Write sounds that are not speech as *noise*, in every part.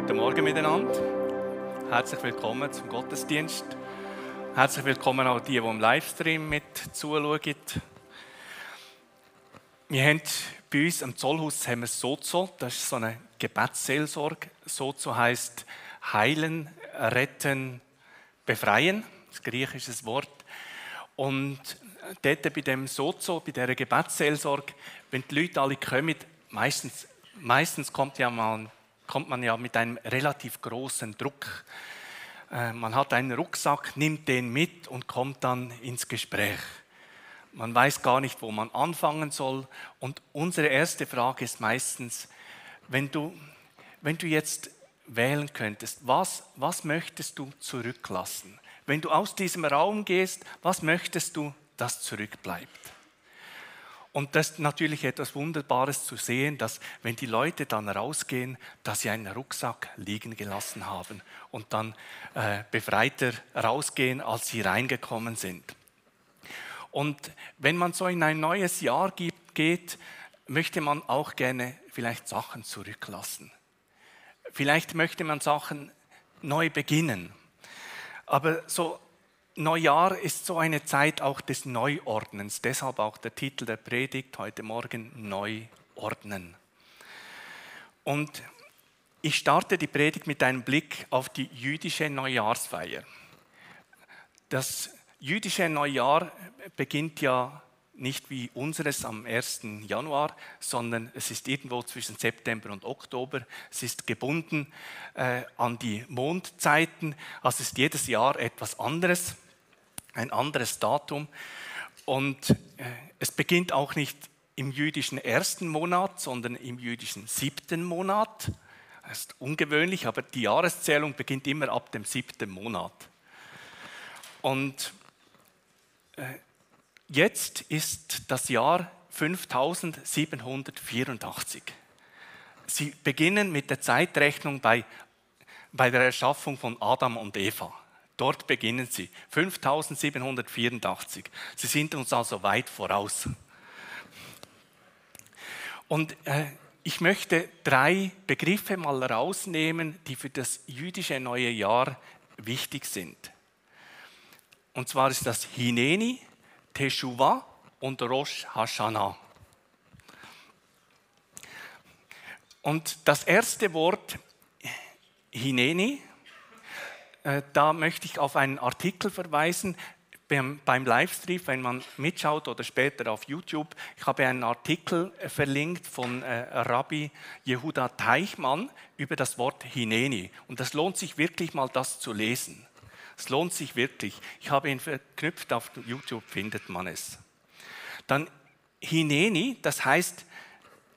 Guten Morgen miteinander. Herzlich willkommen zum Gottesdienst. Herzlich willkommen auch die, die im Livestream mit zuschauen. Wir haben bei uns am Zollhaus haben wir Sozo, das ist so eine Gebetsseelsorge. Sozo heißt heilen, retten, befreien. Das ist ein griechisches Wort. Und dort bei dem Sozo, bei dieser Gebetsseelsorge, wenn die Leute alle kommen, meistens, meistens kommt, ja mal, kommt man ja mit einem relativ großen Druck. Äh, man hat einen Rucksack, nimmt den mit und kommt dann ins Gespräch. Man weiß gar nicht, wo man anfangen soll. Und unsere erste Frage ist meistens, wenn du, wenn du jetzt wählen könntest, was, was möchtest du zurücklassen? Wenn du aus diesem Raum gehst, was möchtest du, das zurückbleibt? Und das ist natürlich etwas Wunderbares zu sehen, dass wenn die Leute dann rausgehen, dass sie einen Rucksack liegen gelassen haben und dann äh, befreiter rausgehen, als sie reingekommen sind. Und wenn man so in ein neues Jahr geht, möchte man auch gerne vielleicht Sachen zurücklassen. Vielleicht möchte man Sachen neu beginnen. Aber so Neujahr ist so eine Zeit auch des Neuordnens. Deshalb auch der Titel der Predigt heute Morgen Neuordnen. Und ich starte die Predigt mit einem Blick auf die jüdische Neujahrsfeier. Das jüdische Neujahr beginnt ja nicht wie unseres am 1. Januar, sondern es ist irgendwo zwischen September und Oktober. Es ist gebunden äh, an die Mondzeiten. Also ist jedes Jahr etwas anderes, ein anderes Datum. Und äh, es beginnt auch nicht im jüdischen ersten Monat, sondern im jüdischen siebten Monat. Das ist ungewöhnlich, aber die Jahreszählung beginnt immer ab dem siebten Monat. Und äh, Jetzt ist das Jahr 5784. Sie beginnen mit der Zeitrechnung bei, bei der Erschaffung von Adam und Eva. Dort beginnen sie. 5784. Sie sind uns also weit voraus. Und äh, ich möchte drei Begriffe mal rausnehmen, die für das jüdische neue Jahr wichtig sind. Und zwar ist das Hineni, Teshuvah und Rosh Hashanah. Und das erste Wort, Hineni, da möchte ich auf einen Artikel verweisen beim, beim Livestream, wenn man mitschaut oder später auf YouTube. Ich habe einen Artikel äh, verlinkt von äh, Rabbi Jehuda Teichmann über das Wort Hineni. Und das lohnt sich wirklich mal, das zu lesen. Es lohnt sich wirklich. Ich habe ihn verknüpft, auf YouTube findet man es. Dann Hineni, das heißt,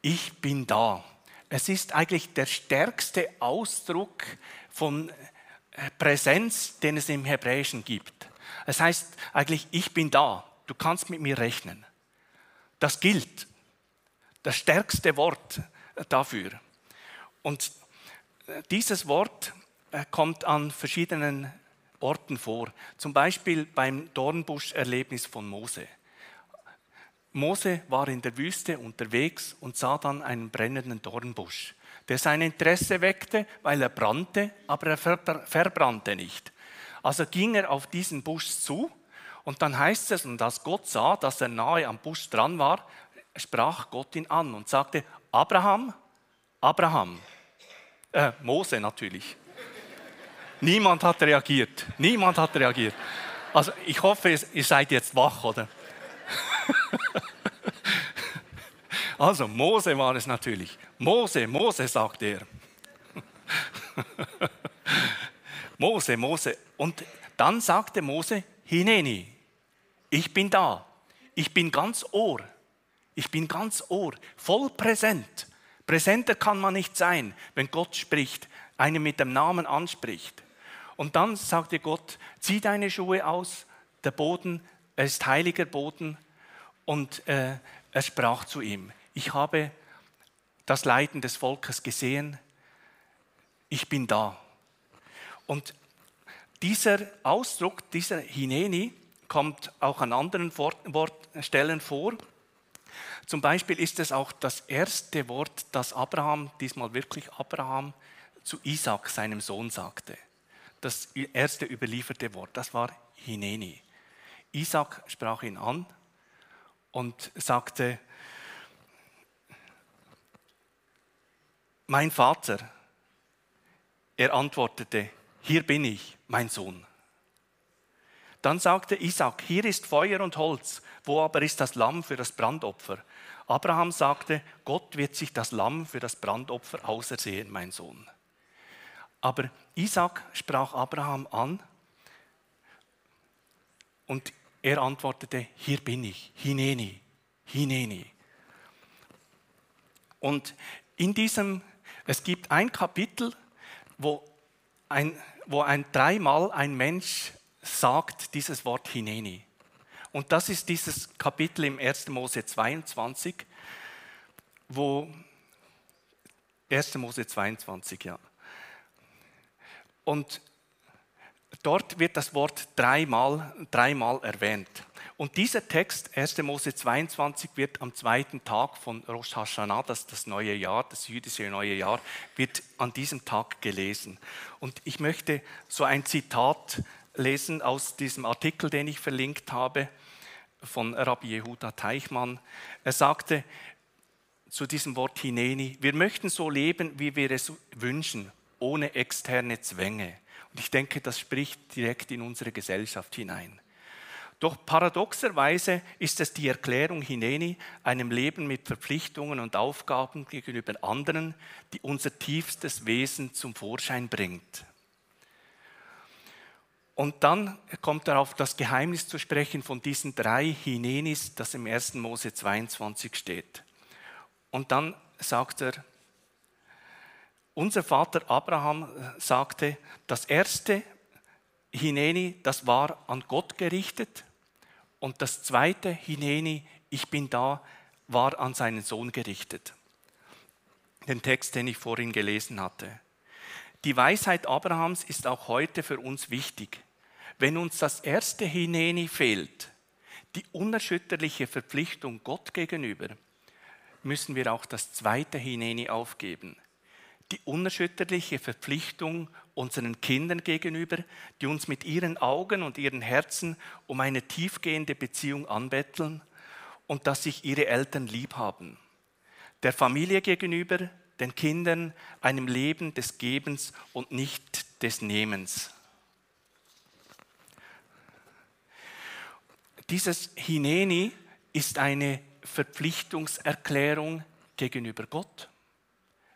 ich bin da. Es ist eigentlich der stärkste Ausdruck von äh, Präsenz, den es im Hebräischen gibt. Es heißt eigentlich, ich bin da, du kannst mit mir rechnen. Das gilt. Das stärkste Wort äh, dafür. Und äh, dieses Wort kommt an verschiedenen Orten vor. Zum Beispiel beim Dornbusch-Erlebnis von Mose. Mose war in der Wüste unterwegs und sah dann einen brennenden Dornbusch, der sein Interesse weckte, weil er brannte, aber er verbrannte nicht. Also ging er auf diesen Busch zu und dann heißt es, und als Gott sah, dass er nahe am Busch dran war, sprach Gott ihn an und sagte, Abraham, Abraham, äh, Mose natürlich. Niemand hat reagiert. Niemand hat reagiert. Also ich hoffe, ihr seid jetzt wach, oder? *laughs* Also Mose war es natürlich. Mose, Mose, sagt er. *laughs* Mose, Mose. Und dann sagte Mose, Hineni, ich bin da. Ich bin ganz Ohr. Ich bin ganz Ohr, voll präsent. Präsenter kann man nicht sein, wenn Gott spricht, einen mit dem Namen anspricht. Und dann sagte Gott, zieh deine Schuhe aus, der Boden, er ist heiliger Boden. Und äh, er sprach zu ihm, ich habe das Leiden des Volkes gesehen, ich bin da. Und dieser Ausdruck, dieser Hineni, kommt auch an anderen Stellen vor. Zum Beispiel ist es auch das erste Wort, das Abraham, diesmal wirklich Abraham, zu Isaac, seinem Sohn, sagte. Das erste überlieferte Wort, das war Hineni. Isaac sprach ihn an und sagte, mein Vater. Er antwortete, hier bin ich, mein Sohn. Dann sagte Isaac, hier ist Feuer und Holz, wo aber ist das Lamm für das Brandopfer? Abraham sagte, Gott wird sich das Lamm für das Brandopfer ausersehen, mein Sohn. Aber Isaac sprach Abraham an und er antwortete, hier bin ich, Hineni, Hineni. Und in diesem, es gibt ein Kapitel, wo ein, wo ein dreimal ein Mensch sagt dieses Wort Hineni. Und das ist dieses Kapitel im 1. Mose 22, wo 1. Mose 22, ja. Und dort wird das Wort dreimal, dreimal erwähnt. Und dieser Text, 1. Mose 22, wird am zweiten Tag von Rosh Hashanah, das das neue Jahr, das jüdische neue Jahr, wird an diesem Tag gelesen. Und ich möchte so ein Zitat lesen aus diesem Artikel, den ich verlinkt habe von Rabbi Yehuda Teichmann. Er sagte zu diesem Wort Hineni, wir möchten so leben, wie wir es wünschen, ohne externe Zwänge. Und ich denke, das spricht direkt in unsere Gesellschaft hinein. Doch paradoxerweise ist es die Erklärung Hineni, einem Leben mit Verpflichtungen und Aufgaben gegenüber anderen, die unser tiefstes Wesen zum Vorschein bringt. Und dann kommt er auf das Geheimnis zu sprechen von diesen drei Hinenis, das im 1. Mose 22 steht. Und dann sagt er, unser Vater Abraham sagte, das erste Hineni, das war an Gott gerichtet. Und das zweite Hineni, ich bin da, war an seinen Sohn gerichtet. Den Text, den ich vorhin gelesen hatte. Die Weisheit Abrahams ist auch heute für uns wichtig. Wenn uns das erste Hineni fehlt, die unerschütterliche Verpflichtung Gott gegenüber, müssen wir auch das zweite Hineni aufgeben. Die unerschütterliche Verpflichtung unseren Kindern gegenüber, die uns mit ihren Augen und ihren Herzen um eine tiefgehende Beziehung anbetteln und dass sich ihre Eltern lieb haben. Der Familie gegenüber, den Kindern, einem Leben des Gebens und nicht des Nehmens. Dieses Hineni ist eine Verpflichtungserklärung gegenüber Gott,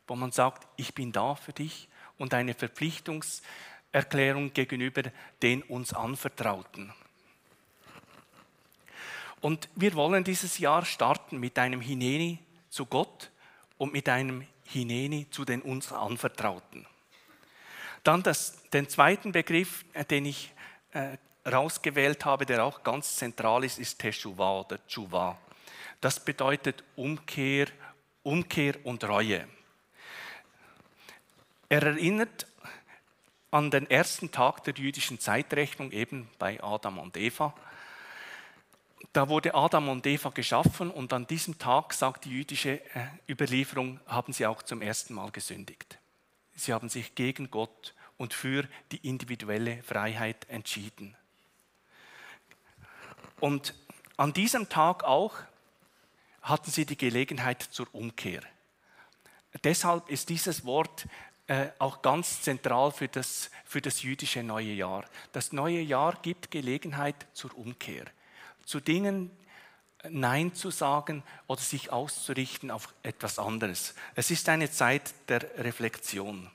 wo man sagt, ich bin da für dich und eine Verpflichtungserklärung gegenüber den uns Anvertrauten. Und wir wollen dieses Jahr starten mit einem Hineni zu Gott und mit einem Hineni zu den uns Anvertrauten. Dann das, den zweiten Begriff, äh, den ich äh, rausgewählt habe, der auch ganz zentral ist, ist Teshuvah oder Tshuva. Das bedeutet Umkehr, Umkehr und Reue. Er erinnert an den ersten Tag der jüdischen Zeitrechnung, eben bei Adam und Eva. Da wurde Adam und Eva geschaffen und an diesem Tag, sagt die jüdische äh, Überlieferung, haben sie auch zum ersten Mal gesündigt. Sie haben sich gegen Gott und für die individuelle Freiheit entschieden. Und an diesem Tag auch hatten sie die Gelegenheit zur Umkehr. Deshalb ist dieses Wort äh, auch ganz zentral für das, für das jüdische neue Jahr. Das neue Jahr gibt Gelegenheit zur Umkehr, zu Dingen Nein zu sagen oder sich auszurichten auf etwas anderes. Es ist eine Zeit der Reflexion.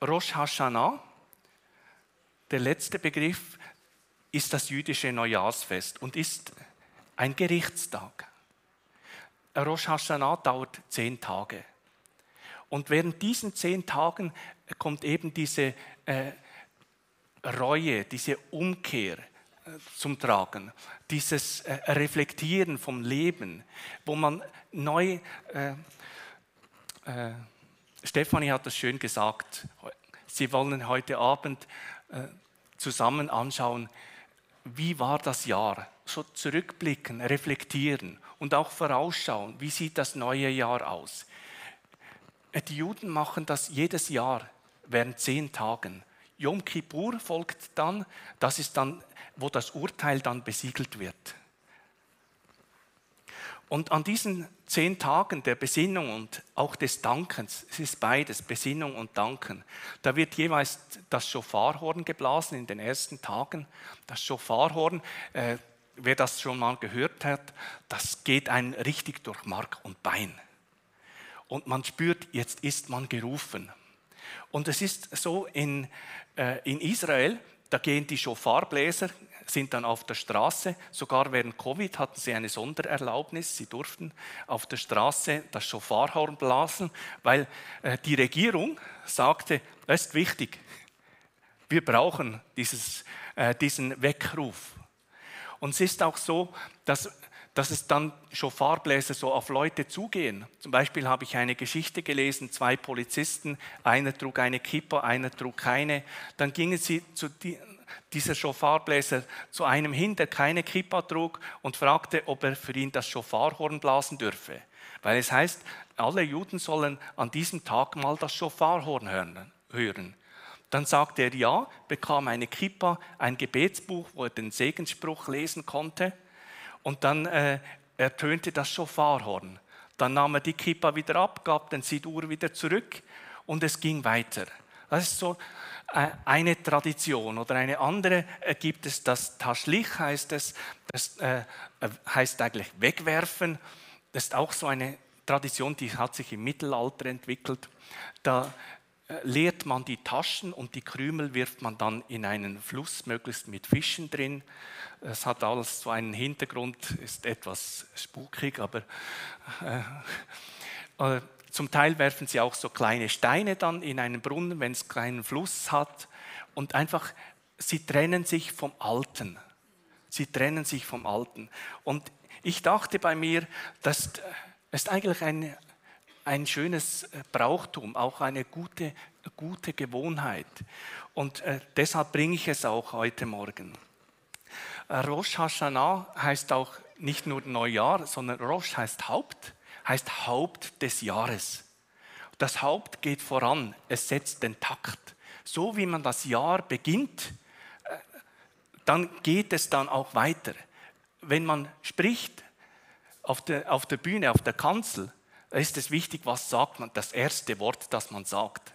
Rosh Hashanah, der letzte Begriff, ist das jüdische Neujahrsfest und ist ein Gerichtstag. Rosh Hashanah dauert zehn Tage. Und während diesen zehn Tagen kommt eben diese äh, Reue, diese Umkehr äh, zum Tragen, dieses äh, Reflektieren vom Leben, wo man neu, äh, äh, Stefanie hat das schön gesagt, Sie wollen heute Abend äh, zusammen anschauen, wie war das Jahr? So zurückblicken, reflektieren und auch vorausschauen, wie sieht das neue Jahr aus? Die Juden machen das jedes Jahr während zehn Tagen. Yom Kippur folgt dann, das ist dann, wo das Urteil dann besiegelt wird. Und an diesen zehn Tagen der Besinnung und auch des Dankens, es ist beides, Besinnung und Danken, da wird jeweils das Schofarhorn geblasen in den ersten Tagen. Das Schofarhorn, äh, wer das schon mal gehört hat, das geht einem richtig durch Mark und Bein. Und man spürt, jetzt ist man gerufen. Und es ist so in, äh, in Israel, da gehen die Schofarbläser, sind dann auf der Straße. Sogar während Covid hatten sie eine Sondererlaubnis. Sie durften auf der Straße das Schofarhorn blasen, weil äh, die Regierung sagte, das ist wichtig. Wir brauchen dieses, äh, diesen Weckruf. Und es ist auch so, dass dass es dann Schofarbläser so auf Leute zugehen. Zum Beispiel habe ich eine Geschichte gelesen, zwei Polizisten, einer trug eine Kippa, einer trug keine. Dann gingen sie zu die, dieser Schofarbläser zu einem hin, der keine Kippa trug und fragte, ob er für ihn das Schofarhorn blasen dürfe. Weil es heißt, alle Juden sollen an diesem Tag mal das Schofarhorn hören. Dann sagte er ja, bekam eine Kippa, ein Gebetsbuch, wo er den Segensspruch lesen konnte und dann äh, ertönte das Schofarhorn. Dann nahm er die Kippa wieder ab, gab den Sidur wieder zurück und es ging weiter. Das ist so äh, eine Tradition oder eine andere äh, gibt es das Taschlich heißt es, das äh, heißt eigentlich wegwerfen. Das ist auch so eine Tradition, die hat sich im Mittelalter entwickelt. Da leert man die Taschen und die Krümel wirft man dann in einen Fluss, möglichst mit Fischen drin. Es hat alles so einen Hintergrund, ist etwas spukig, aber äh, äh, zum Teil werfen sie auch so kleine Steine dann in einen Brunnen, wenn es keinen Fluss hat. Und einfach, sie trennen sich vom Alten. Sie trennen sich vom Alten. Und ich dachte bei mir, das ist eigentlich ein, ein schönes Brauchtum, auch eine gute, gute Gewohnheit. Und äh, deshalb bringe ich es auch heute Morgen. Äh, Rosh Hashanah heißt auch nicht nur Neujahr, sondern Rosh heißt Haupt, heißt Haupt des Jahres. Das Haupt geht voran, es setzt den Takt. So wie man das Jahr beginnt, äh, dann geht es dann auch weiter. Wenn man spricht auf der, auf der Bühne, auf der Kanzel, ist es wichtig, was sagt man, das erste Wort, das man sagt.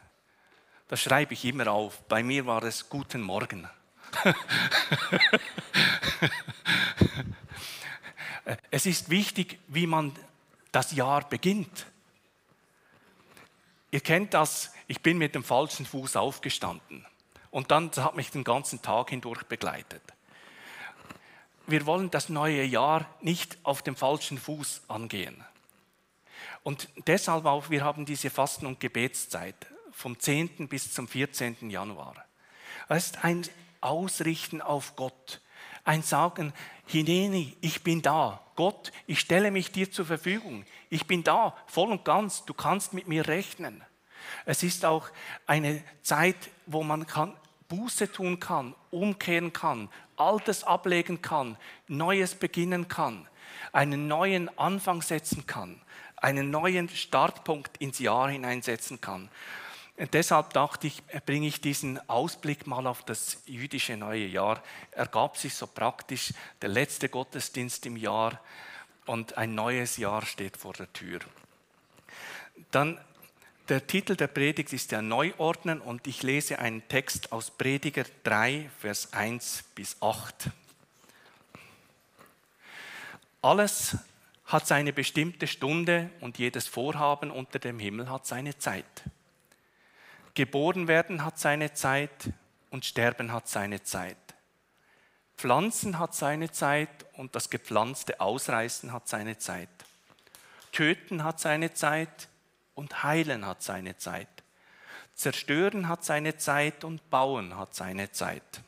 Das schreibe ich immer auf. Bei mir war es Guten Morgen. *laughs* es ist wichtig, wie man das Jahr beginnt. Ihr kennt das, ich bin mit dem falschen Fuß aufgestanden und dann hat mich den ganzen Tag hindurch begleitet. Wir wollen das neue Jahr nicht auf dem falschen Fuß angehen. Und deshalb auch, wir haben diese Fasten- und Gebetszeit vom 10. bis zum 14. Januar. Es ist ein Ausrichten auf Gott. Ein Sagen, Hineni, ich bin da. Gott, ich stelle mich dir zur Verfügung. Ich bin da, voll und ganz. Du kannst mit mir rechnen. Es ist auch eine Zeit, wo man kann, Buße tun kann, umkehren kann, Altes ablegen kann, Neues beginnen kann, einen neuen Anfang setzen kann, einen neuen Startpunkt ins Jahr hineinsetzen kann. Und deshalb dachte ich, bringe ich diesen Ausblick mal auf das jüdische neue Jahr. Ergab sich so praktisch der letzte Gottesdienst im Jahr und ein neues Jahr steht vor der Tür. Dann der Titel der Predigt ist ja Neuordnen und ich lese einen Text aus Prediger 3, Vers 1 bis 8. Alles hat seine bestimmte Stunde und jedes Vorhaben unter dem Himmel hat seine Zeit. Geboren werden hat seine Zeit und Sterben hat seine Zeit. Pflanzen hat seine Zeit und das gepflanzte Ausreißen hat seine Zeit. Töten hat seine Zeit und heilen hat seine Zeit. Zerstören hat seine Zeit und bauen hat seine Zeit.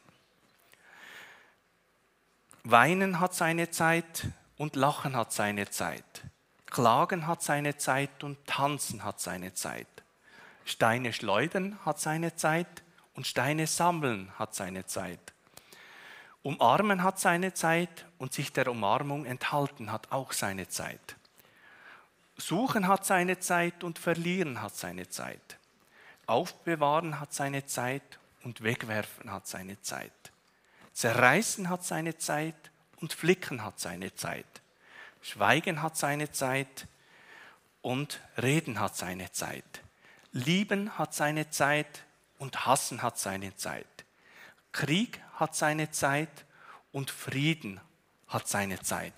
Weinen hat seine Zeit und lachen hat seine Zeit. Klagen hat seine Zeit und tanzen hat seine Zeit. Steine schleudern hat seine Zeit und Steine sammeln hat seine Zeit. Umarmen hat seine Zeit und sich der Umarmung enthalten hat auch seine Zeit. Suchen hat seine Zeit und verlieren hat seine Zeit. Aufbewahren hat seine Zeit und wegwerfen hat seine Zeit. Zerreißen hat seine Zeit und flicken hat seine Zeit. Schweigen hat seine Zeit und reden hat seine Zeit. Lieben hat seine Zeit und hassen hat seine Zeit. Krieg hat seine Zeit und Frieden hat seine Zeit.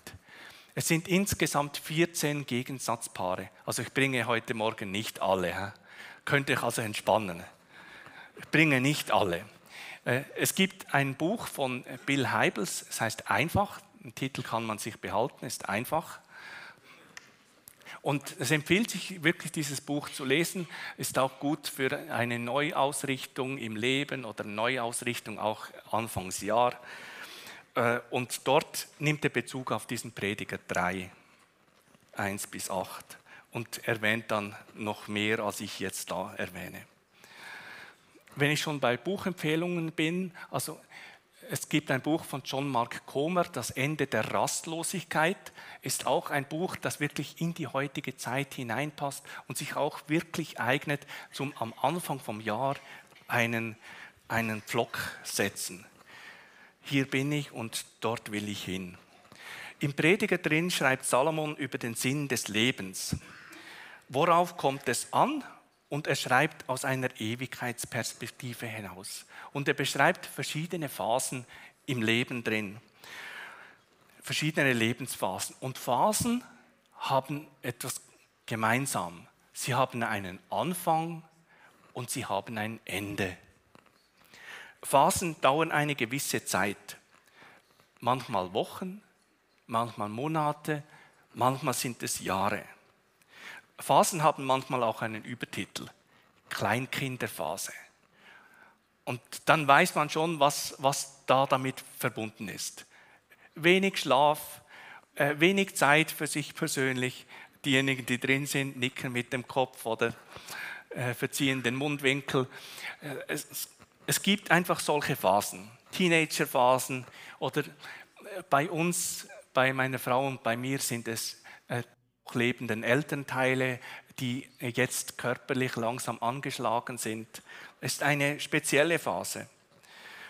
Es sind insgesamt 14 Gegensatzpaare. Also ich bringe heute Morgen nicht alle. He? Könnt ihr also entspannen. Ich bringe nicht alle. Äh, es gibt ein Buch von Bill Heibels, es heißt Einfach. Den Titel kann man sich behalten, ist einfach. Und es empfiehlt sich wirklich, dieses Buch zu lesen. Ist auch gut für eine Neuausrichtung im Leben oder Neuausrichtung auch Anfangsjahr. Äh, und dort nimmt er Bezug auf diesen Prediger 3, 1 bis 8 und erwähnt dann noch mehr, als ich jetzt da erwähne. Wenn ich schon bei Buchempfehlungen bin, also es gibt ein Buch von John Mark Comer, Das Ende der Rastlosigkeit, ist auch ein Buch, das wirklich in die heutige Zeit hineinpasst und sich auch wirklich eignet zum am Anfang vom Jahr einen, einen Pflock setzen hier bin ich und dort will ich hin. Im Prediger drin schreibt Salomon über den Sinn des Lebens. Worauf kommt es an? Und er schreibt aus einer Ewigkeitsperspektive hinaus. Und er beschreibt verschiedene Phasen im Leben drin. Verschiedene Lebensphasen. Und Phasen haben etwas gemeinsam. Sie haben einen Anfang und sie haben ein Ende. Phasen dauern eine gewisse Zeit. Manchmal Wochen, manchmal Monate, manchmal sind es Jahre. Phasen haben manchmal auch einen Übertitel, Kleinkinderphase. Und dann weiß man schon, was, was da damit verbunden ist. Wenig Schlaf, äh, wenig Zeit für sich persönlich. Diejenigen, die drin sind, nicken mit dem Kopf oder äh, verziehen den Mundwinkel. Äh, es, es gibt einfach solche Phasen, Teenagerphasen oder bei uns, bei meiner Frau und bei mir sind es lebenden Elternteile, die jetzt körperlich langsam angeschlagen sind. Ist eine spezielle Phase.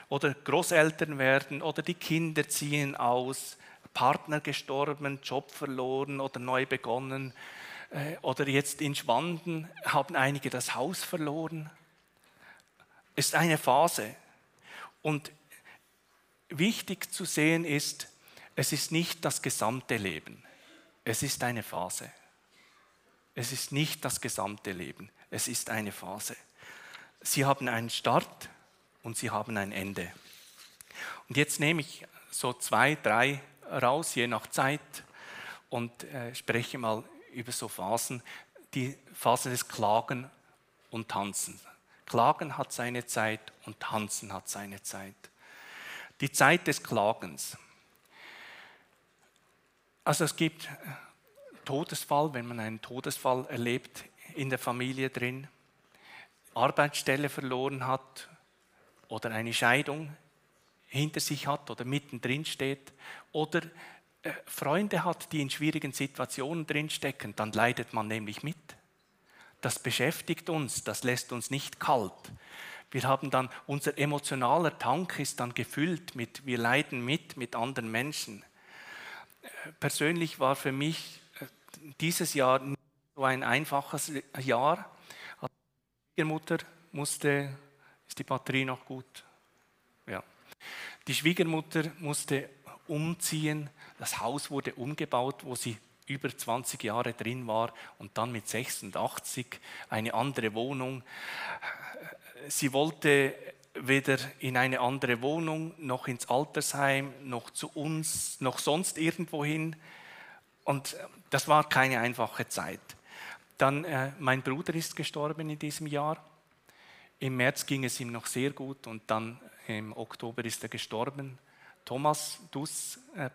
Oder Großeltern werden oder die Kinder ziehen aus, Partner gestorben, Job verloren oder neu begonnen. Äh, oder jetzt in Schwanden haben einige das Haus verloren ist eine Phase. Und wichtig zu sehen ist, es ist nicht das gesamte Leben. Es ist eine Phase. Es ist nicht das gesamte Leben. Es ist eine Phase. Sie haben einen Start und sie haben ein Ende. Und jetzt nehme ich so zwei, drei raus, je nach Zeit, und äh, spreche mal über so Phasen, die Phase des Klagen und Tanzen. Klagen hat seine Zeit und Tanzen hat seine Zeit. Die Zeit des Klagens. Also es gibt Todesfall, wenn man einen Todesfall erlebt in der Familie drin, Arbeitsstelle verloren hat oder eine Scheidung hinter sich hat oder mittendrin steht oder äh, Freunde hat, die in schwierigen Situationen drinstecken, dann leidet man nämlich mit das beschäftigt uns, das lässt uns nicht kalt. Wir haben dann, unser emotionaler Tank ist dann gefüllt mit, wir leiden mit, mit anderen Menschen. Persönlich war für mich äh, dieses Jahr nicht so ein einfaches Jahr. Schwiegermutter musste, ist die Batterie noch gut? Ja. Die Schwiegermutter musste umziehen, das Haus wurde umgebaut, wo sie über 20 Jahre drin war und dann mit 86 eine andere Wohnung. Sie wollte weder in eine andere Wohnung, noch ins Altersheim, noch zu uns, noch sonst irgendwo hin. Und das war keine einfache Zeit. Dann, äh, mein Bruder ist gestorben in diesem Jahr. Im März ging es ihm noch sehr gut und dann im Oktober ist er gestorben. Thomas Duss, äh,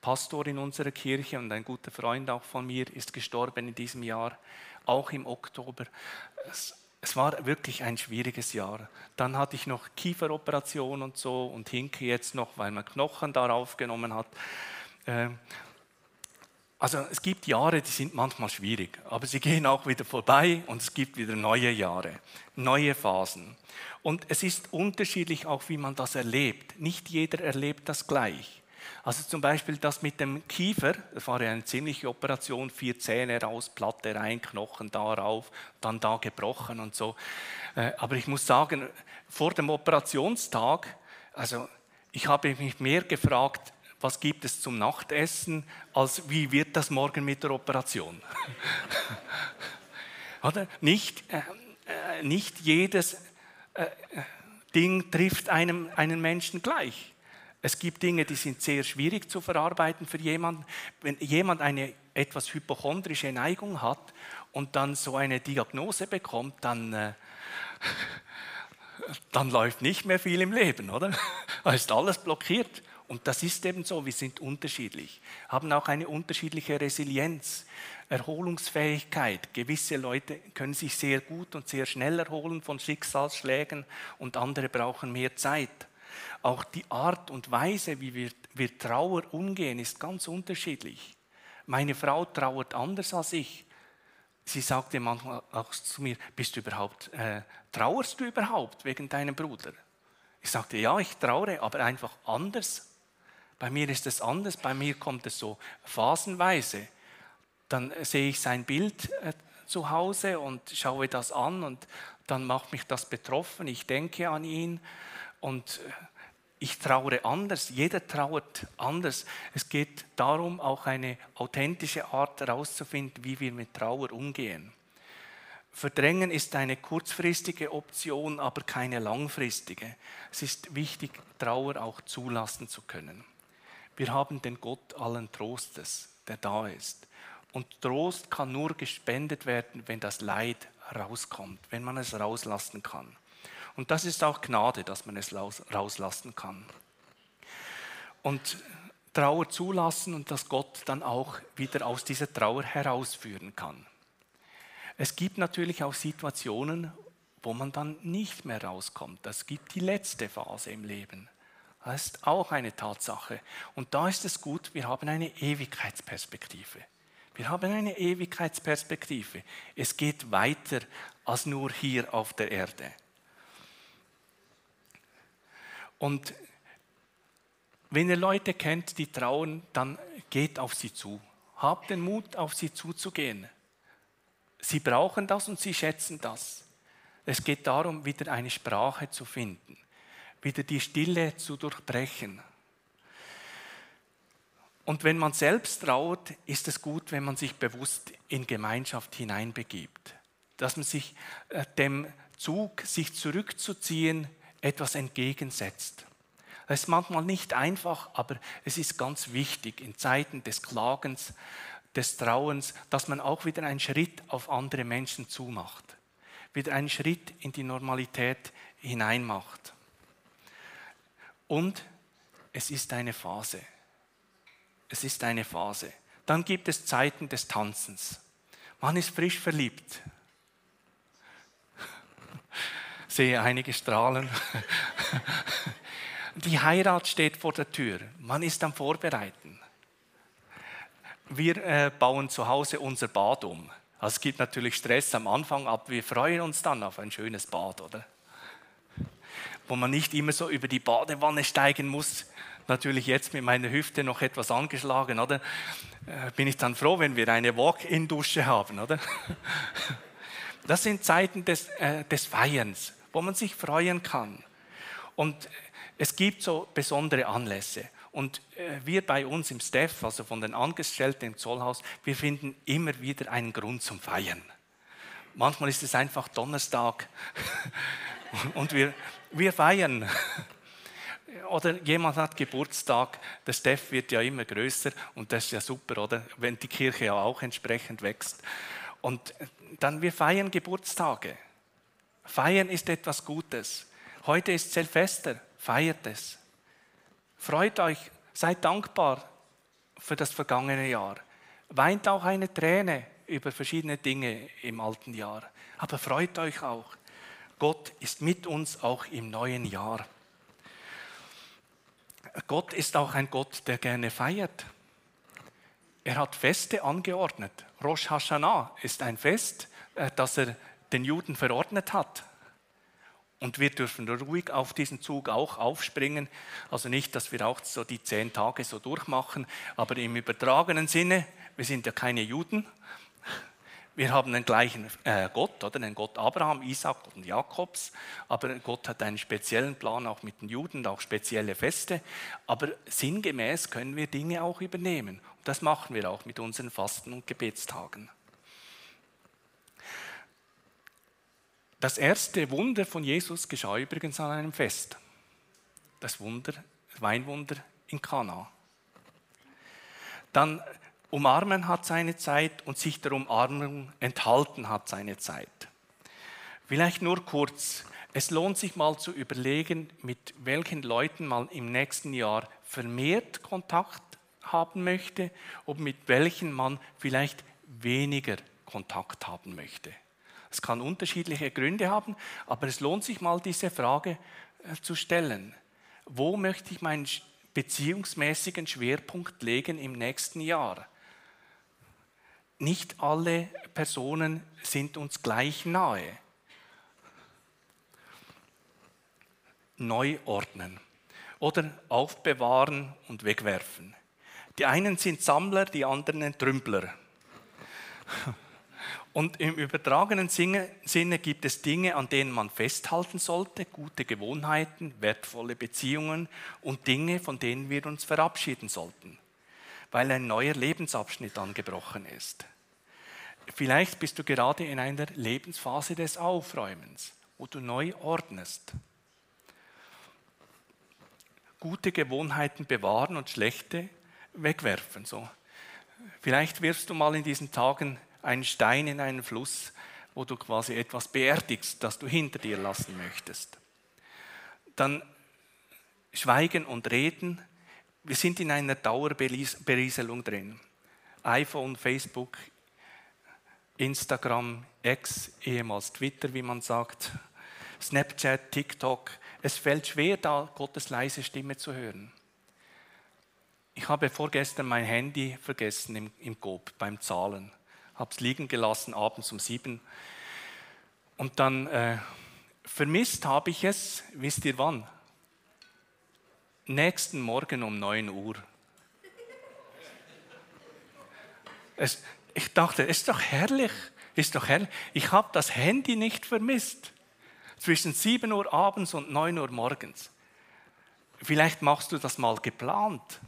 Pastor in unserer Kirche und ein guter Freund auch von mir ist gestorben in diesem Jahr, auch im Oktober. Es war wirklich ein schwieriges Jahr. Dann hatte ich noch Kieferoperation und so und hinke jetzt noch, weil man Knochen darauf genommen hat. Ähm, Also es gibt Jahre, die sind manchmal schwierig, aber sie gehen auch wieder vorbei und es gibt wieder neue Jahre, neue Phasen. Und es ist unterschiedlich auch, wie man das erlebt. Nicht jeder erlebt das gleich. Also zum Beispiel das mit dem Kiefer, das war ja eine ziemliche Operation, vier Zähne raus, Platte rein, Knochen darauf, dann da gebrochen und so. Äh, aber ich muss sagen, vor dem Operationstag, also ich habe mich mehr gefragt, was gibt es zum Nachtessen, als wie wird das morgen mit der Operation. *laughs* Oder? Nicht, äh, äh, nicht jedes äh, Ding trifft einem, einen Menschen gleich. Es gibt Dinge, die sind sehr schwierig zu verarbeiten für jemanden. Wenn jemand eine etwas hypochondrische Neigung hat und dann so eine Diagnose bekommt, dann, äh, *laughs* dann läuft nicht mehr viel im Leben, oder? *laughs* Da ist alles blockiert. Und das ist eben so, wir sind unterschiedlich, haben auch eine unterschiedliche Resilienz, Erholungsfähigkeit. Gewisse Leute können sich sehr gut und sehr schnell erholen von Schicksalsschlägen und andere brauchen mehr Zeit. Auch die Art und Weise, wie wir, wir Trauer umgehen, ist ganz unterschiedlich. Meine Frau trauert anders als ich. Sie sagte manchmal auch zu mir, bist du überhaupt, äh, trauerst du überhaupt wegen deinem Bruder? Ich sagte, ja, ich traure, aber einfach anders bei mir ist es anders, bei mir kommt es so phasenweise. Dann sehe ich sein Bild äh, zu Hause und schaue das an und dann macht mich das betroffen. Ich denke an ihn und äh, ich trauere anders. Jeder trauert anders. Es geht darum, auch eine authentische Art herauszufinden, wie wir mit Trauer umgehen. Verdrängen ist eine kurzfristige Option, aber keine langfristige. Es ist wichtig, Trauer auch zulassen zu können. Wir haben den Gott allen Trostes, der da ist. Und Trost kann nur gespendet werden, wenn das Leid rauskommt, wenn man es rauslassen kann. Und das ist auch Gnade, dass man es rauslassen kann. Und Trauer zulassen und dass Gott dann auch wieder aus dieser Trauer herausführen kann. Es gibt natürlich auch Situationen, wo man dann nicht mehr rauskommt. Das gibt die letzte Phase im Leben. Das ist auch eine Tatsache. Und da ist es gut, wir haben eine Ewigkeitsperspektive. Wir haben eine Ewigkeitsperspektive. Es geht weiter als nur hier auf der Erde. Und wenn ihr Leute kennt, die trauen, dann geht auf sie zu. Habt den Mut, auf sie zuzugehen. Sie brauchen das und sie schätzen das. Es geht darum, wieder eine Sprache zu finden wieder die Stille zu durchbrechen. Und wenn man selbst trauert, ist es gut, wenn man sich bewusst in Gemeinschaft hineinbegibt, dass man sich äh, dem Zug, sich zurückzuziehen, etwas entgegensetzt. Das ist manchmal nicht einfach, aber es ist ganz wichtig in Zeiten des Klagens, des Trauens, dass man auch wieder einen Schritt auf andere Menschen zumacht, wieder einen Schritt in die Normalität hineinmacht. Und es ist eine Phase. Es ist eine Phase. Dann gibt es Zeiten des Tanzens. Man ist frisch verliebt. Sehe einige Strahlen. *laughs* Die Heirat steht vor der Tür. Man ist am Vorbereiten. Wir äh, bauen zu Hause unser Bad um. Also es gibt natürlich Stress am Anfang, aber wir freuen uns dann auf ein schönes Bad, oder? wo man nicht immer so über die Badewanne steigen muss. Natürlich jetzt mit meiner Hüfte noch etwas angeschlagen, oder? Äh, bin ich dann froh, wenn wir eine Walk-in-Dusche haben, oder? *laughs* Das sind Zeiten des, äh, des Feierns, wo man sich freuen kann. Und es gibt so besondere Anlässe. Und äh, wir bei uns im Staff, also von den Angestellten im Zollhaus, wir finden immer wieder einen Grund zum Feiern. Manchmal ist es einfach Donnerstag *laughs* und wir, wir feiern. *laughs* Oder jemand hat Geburtstag, der Steff wird ja immer größer und das ist ja super, oder? Wenn die Kirche ja auch entsprechend wächst. Und dann wir feiern Geburtstage. Feiern ist etwas Gutes. Heute ist Silvester, feiert es. Freut euch, seid dankbar für das vergangene Jahr. Weint auch eine Träne über verschiedene Dinge im alten Jahr. Aber freut euch auch. Gott ist mit uns auch im neuen Jahr. Gott ist auch ein Gott, der gerne feiert. er hat Feste angeordnet. Rosh Hashanah ist ein Fest, äh, das er den Juden verordnet hat. Und wir dürfen ruhig auf diesen Zug auch aufspringen. Also nicht, dass wir auch so die zehn Tage so durchmachen, aber im übertragenen Sinne, wir sind ja keine Juden. Wir haben den gleichen äh, Gott, oder den Gott Abraham, Isaac und Jakobs, aber Gott hat einen speziellen Plan auch mit den Juden, auch spezielle Feste. Aber sinngemäß können wir Dinge auch übernehmen. Und das machen wir auch mit unseren Fasten- und Gebetstagen. Das erste Wunder von Jesus geschah übrigens an einem Fest. Das Wunder, Weinwunder in Kana. Dann umarmen hat seine Zeit und sich der Umarmung enthalten hat seine Zeit. Vielleicht nur kurz. Es lohnt sich mal zu überlegen, mit welchen Leuten man im nächsten Jahr vermehrt Kontakt haben möchte und mit welchen man vielleicht weniger Kontakt haben möchte. Es kann unterschiedliche Gründe haben, aber es lohnt sich mal, diese Frage äh, zu stellen. Wo möchte ich meinen beziehungsmäßigen Schwerpunkt legen im nächsten Jahr? Nicht alle Personen sind uns gleich nahe. Neu ordnen oder aufbewahren und wegwerfen. Die einen sind Sammler, die anderen Trümpler. *laughs* Und im übertragenen Sinne gibt es Dinge, an denen man festhalten sollte, gute Gewohnheiten, wertvolle Beziehungen und Dinge, von denen wir uns verabschieden sollten, weil ein neuer Lebensabschnitt angebrochen ist. Vielleicht bist du gerade in einer Lebensphase des Aufräumens, wo du neu ordnest. Gute Gewohnheiten bewahren und schlechte wegwerfen. So. Vielleicht wirfst du mal in diesen Tagen einen Stein in einen Fluss, wo du quasi etwas beerdigst, das du hinter dir lassen möchtest. Dann Schweigen und Reden. Wir sind in einer Dauerberieselung drin. iPhone, Facebook, Instagram, X, ehemals Twitter, wie man sagt, Snapchat, TikTok. Es fällt schwer, da Gottes leise Stimme zu hören. Ich habe vorgestern mein Handy vergessen im, im GOB beim Zahlen habe es liegen gelassen abends um sieben. Und dann äh, vermisst habe ich es, wisst ihr wann? Nächsten Morgen um 9 Uhr. Es, ich dachte, ist doch herrlich, ist doch herrlich. Ich habe das Handy nicht vermisst. Zwischen 7 Uhr abends und 9 Uhr morgens. Vielleicht machst du das mal geplant.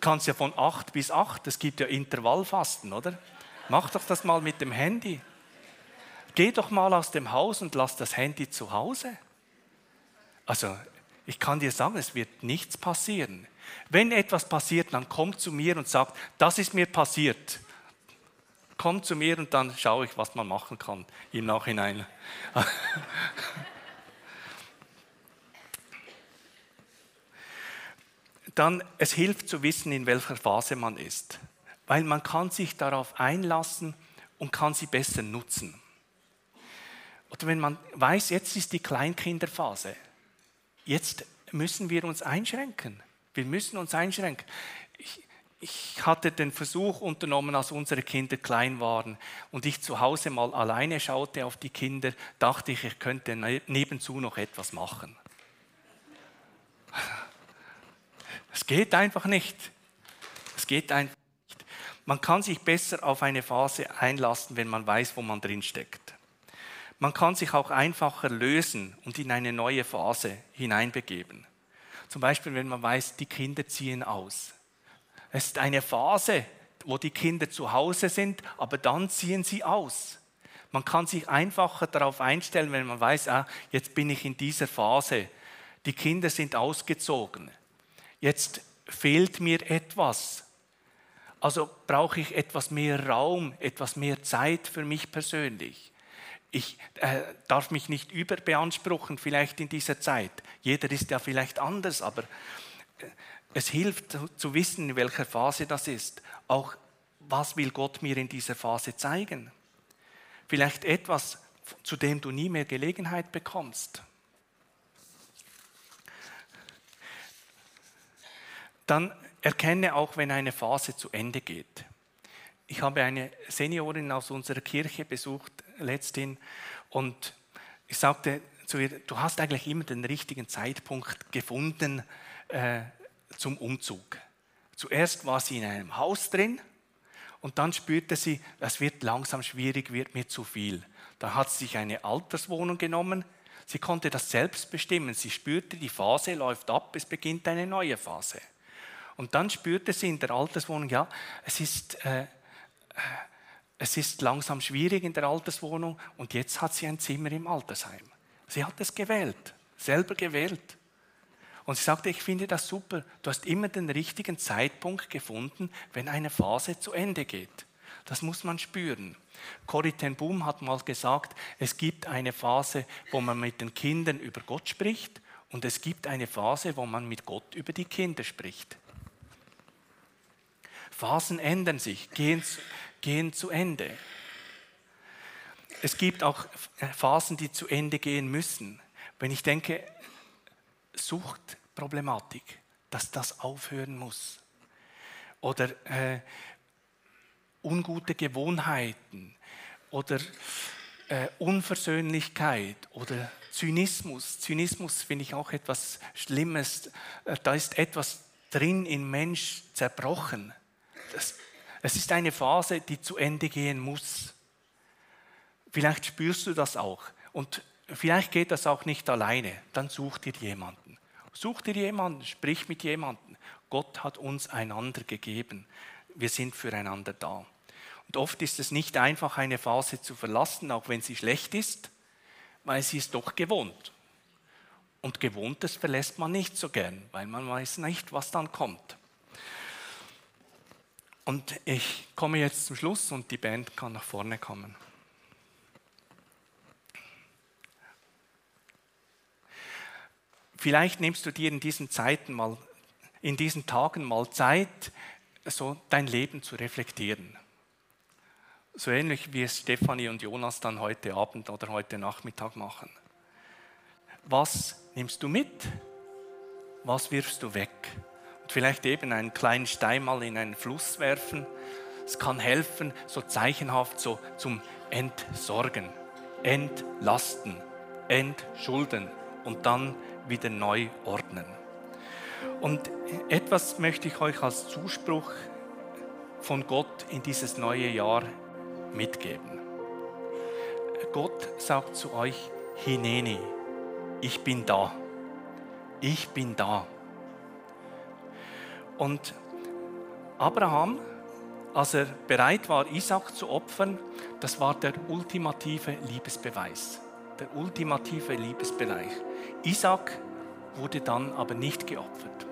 Kannst ja von 8 bis 8, es gibt ja Intervallfasten, oder? Mach doch das mal mit dem Handy. Geh doch mal aus dem Haus und lass das Handy zu Hause. Also, ich kann dir sagen, es wird nichts passieren. Wenn etwas passiert, dann komm zu mir und sag, das ist mir passiert. Komm zu mir und dann schaue ich, was man machen kann im Nachhinein. *laughs* dann es hilft zu wissen, in welcher Phase man ist, weil man kann sich darauf einlassen und kann sie besser nutzen. Oder wenn man weiß, jetzt ist die Kleinkinderphase, jetzt müssen wir uns einschränken. Wir müssen uns einschränken. Ich, ich hatte den Versuch unternommen, als unsere Kinder klein waren und ich zu Hause mal alleine schaute auf die Kinder, dachte ich, ich könnte ne-, nebenzu noch etwas machen. Es geht einfach nicht. Es geht einfach nicht. Man kann sich besser auf eine Phase einlassen, wenn man weiß, wo man drin steckt. Man kann sich auch einfacher lösen und in eine neue Phase hineinbegeben. Zum Beispiel, wenn man weiß, die Kinder ziehen aus. Es ist eine Phase, wo die Kinder zu Hause sind, aber dann ziehen sie aus. Man kann sich einfacher darauf einstellen, wenn man weiß, ah, jetzt bin ich in dieser Phase. Die Kinder sind ausgezogen jetzt fehlt mir etwas. Also brauche ich etwas mehr Raum, etwas mehr Zeit für mich persönlich. Ich äh, darf mich nicht überbeanspruchen, vielleicht in dieser Zeit. Jeder ist ja vielleicht anders, aber äh, es hilft zu wissen, in welcher Phase das ist. Auch was will Gott mir in dieser Phase zeigen? Vielleicht etwas, zu dem du nie mehr Gelegenheit bekommst. Dann erkenne auch, wenn eine Phase zu Ende geht. Ich habe eine Seniorin aus unserer Kirche besucht letzthin und ich sagte zu ihr, du hast eigentlich immer den richtigen Zeitpunkt gefunden äh, zum Umzug. Zuerst war sie in einem Haus drin und dann spürte sie, es wird langsam schwierig, wird mir zu viel. Da hat sie sich eine Alterswohnung genommen. Sie konnte das selbst bestimmen. Sie spürte, die Phase läuft ab, es beginnt eine neue Phase. Und dann spürte sie in der Alterswohnung, ja, es ist, äh, äh es ist langsam schwierig in der Alterswohnung und jetzt hat sie ein Zimmer im Altersheim. Sie hat es gewählt, selber gewählt. Und sie sagte, ich finde das super, du hast immer den richtigen Zeitpunkt gefunden, wenn eine Phase zu Ende geht. Das muss man spüren. Corrie ten Boom hat mal gesagt, es gibt eine Phase, wo man mit den Kindern über Gott spricht und es gibt eine Phase, wo man mit Gott über die Kinder spricht. Phasen ändern sich, gehen, gehen zu Ende. Es gibt auch Phasen, die zu Ende gehen müssen. Wenn ich denke, Suchtproblematik, dass das aufhören muss. Oder äh, ungute Gewohnheiten oder äh, Unversöhnlichkeit oder Zynismus. Zynismus finde ich auch etwas Schlimmes. Äh, da ist etwas drin im Mensch zerbrochen. Es ist eine Phase, die zu Ende gehen muss. Vielleicht spürst du das auch. Und vielleicht geht das auch nicht alleine. Dann such dir jemanden. Such dir jemanden, sprich mit jemanden. Gott hat uns einander gegeben. Wir sind füreinander da. Und oft ist es nicht einfach, eine Phase zu verlassen, auch wenn sie schlecht ist, weil sie ist doch gewohnt. Und Gewohntes verlässt man nicht so gern, weil man weiß nicht, was dann kommt. Und ich komme jetzt zum Schluss und die Band kann nach vorne kommen. Vielleicht nimmst du dir in diesen Zeiten mal, in diesen Tagen mal Zeit, so dein Leben zu reflektieren. So ähnlich wie es Stefanie und Jonas dann heute Abend oder heute Nachmittag machen. Was nimmst du mit? Was wirfst du weg? Vielleicht eben einen kleinen Stein mal in einen Fluss werfen. Es kann helfen, so zeichenhaft so zum Entsorgen, Entlasten, Entschulden und dann wieder neu ordnen. Und etwas möchte ich euch als Zuspruch von Gott in dieses neue Jahr mitgeben. Gott sagt zu euch, Hineni, ich bin da. Ich bin da. Und Abraham, als er bereit war, Isaac zu opfern, das war der ultimative Liebesbeweis. Der ultimative Liebesbeweis. Isaac wurde dann aber nicht geopfert.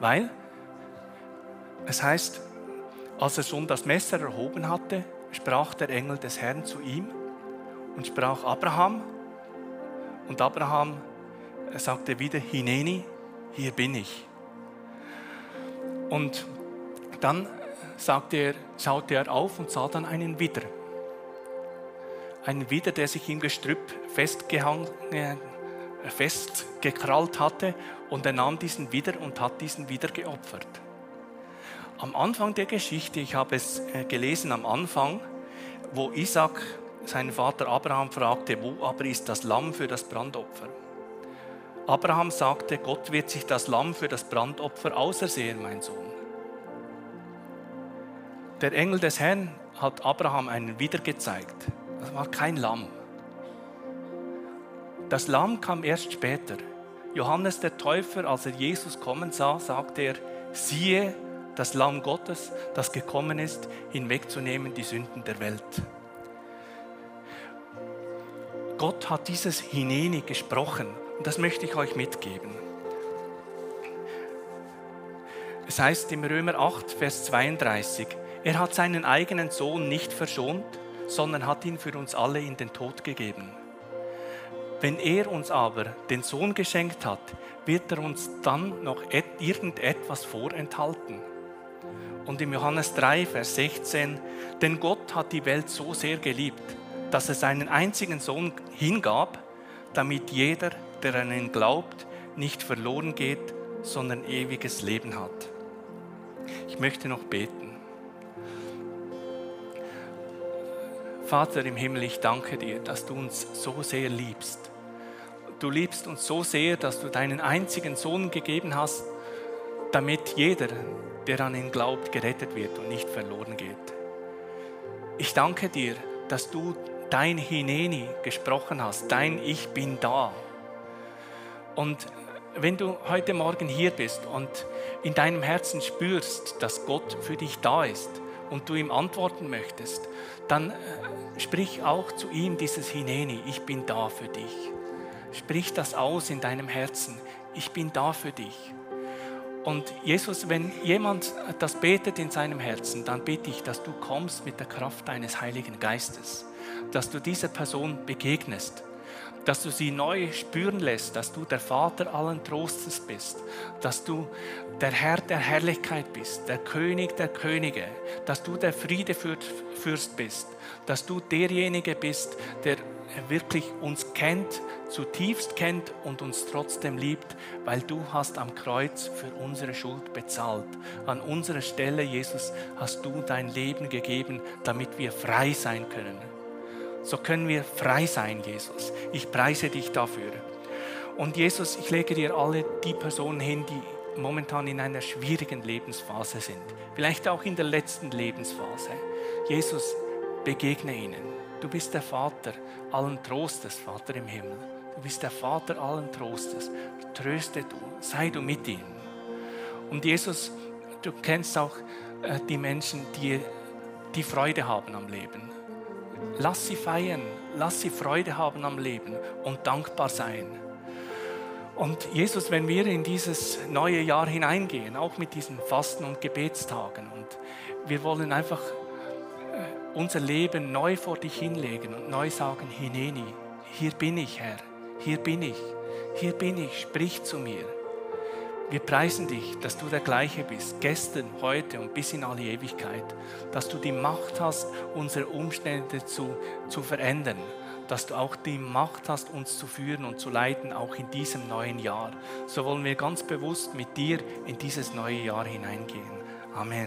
Weil es heißt, als er schon das Messer erhoben hatte, sprach der Engel des Herrn zu ihm und sprach Abraham. Und Abraham sagte wieder, Hineni, hier bin ich. Und dann sagte er, schaute er auf und sah dann einen Widder. Einen Widder, der sich im Gestrüpp festgehangen, festgekrallt hatte und er nahm diesen wieder und hat diesen wieder geopfert. Am Anfang der Geschichte, ich habe es äh, gelesen am Anfang, wo Isaac seinen Vater Abraham fragte, wo aber ist das Lamm für das Brandopfer? Abraham sagte, Gott wird sich das Lamm für das Brandopfer ausersehen, mein Sohn. Der Engel des Herrn hat Abraham einen wieder gezeigt. Das war kein Lamm. Das Lamm kam erst später. Johannes der Täufer, als er Jesus kommen sah, sagte er, siehe das Lamm Gottes, das gekommen ist, hinwegzunehmen die Sünden der Welt. Gott hat dieses Hineni gesprochen und das möchte ich euch mitgeben. Es heißt im Römer 8, Vers 32, er hat seinen eigenen Sohn nicht verschont, sondern hat ihn für uns alle in den Tod gegeben. Wenn er uns aber den Sohn geschenkt hat, wird er uns dann noch irgendetwas vorenthalten. Und im Johannes 3, Vers 16, denn Gott hat die Welt so sehr geliebt, dass er seinen einzigen Sohn hingab, damit jeder, der an ihn glaubt, nicht verloren geht, sondern ewiges Leben hat. Ich möchte noch beten. Vater im Himmel, ich danke dir, dass du uns so sehr liebst. Du liebst uns so sehr, dass du deinen einzigen Sohn gegeben hast, damit jeder, der an ihn glaubt, gerettet wird und nicht verloren geht. Ich danke dir, dass du dein Hineni gesprochen hast, dein Ich bin da. Und wenn du heute Morgen hier bist und in deinem Herzen spürst, dass Gott für dich da ist und du ihm antworten möchtest, dann äh, sprich auch zu ihm dieses Hineni, ich bin da für dich. Sprich das aus in deinem Herzen, ich bin da für dich. Und Jesus, wenn jemand das betet in seinem Herzen, dann bitte ich, dass du kommst mit der Kraft deines Heiligen Geistes, dass du dieser Person begegnest, dass du sie neu spüren lässt, dass du der Vater allen Trostes bist, dass du der Herr der Herrlichkeit bist, der König der Könige, dass du der Friedefürst bist, dass du derjenige bist, der wirklich uns kennt, zutiefst kennt und uns trotzdem liebt, weil du hast am Kreuz für unsere Schuld bezahlt. An unserer Stelle, Jesus, hast du dein Leben gegeben, damit wir frei sein können. So können wir frei sein, Jesus. Ich preise dich dafür. Und Jesus, ich lege dir alle die Personen hin, die momentan in einer schwierigen Lebensphase sind. Vielleicht auch in der letzten Lebensphase. Jesus, begegne ihnen. Du bist der Vater allen Trostes, Vater im Himmel. Du bist der Vater allen Trostes. Tröste du, sei du mit ihnen. Und Jesus, du kennst auch äh, die Menschen, die, die Freude haben am Leben. Lass sie feiern, lass sie Freude haben am Leben und dankbar sein. Und Jesus, wenn wir in dieses neue Jahr hineingehen, auch mit diesen Fasten- und Gebetstagen, und wir wollen einfach unser Leben neu vor dich hinlegen und neu sagen, Hineni, hier bin ich, Herr, hier bin ich, hier bin ich, sprich zu mir. Wir preisen dich, dass du der gleiche bist, gestern, heute und bis in alle Ewigkeit, dass du die Macht hast, unsere Umstände zu, zu verändern, dass du auch die Macht hast, uns zu führen und zu leiten, auch in diesem neuen Jahr. So wollen wir ganz bewusst mit dir in dieses neue Jahr hineingehen. Amen.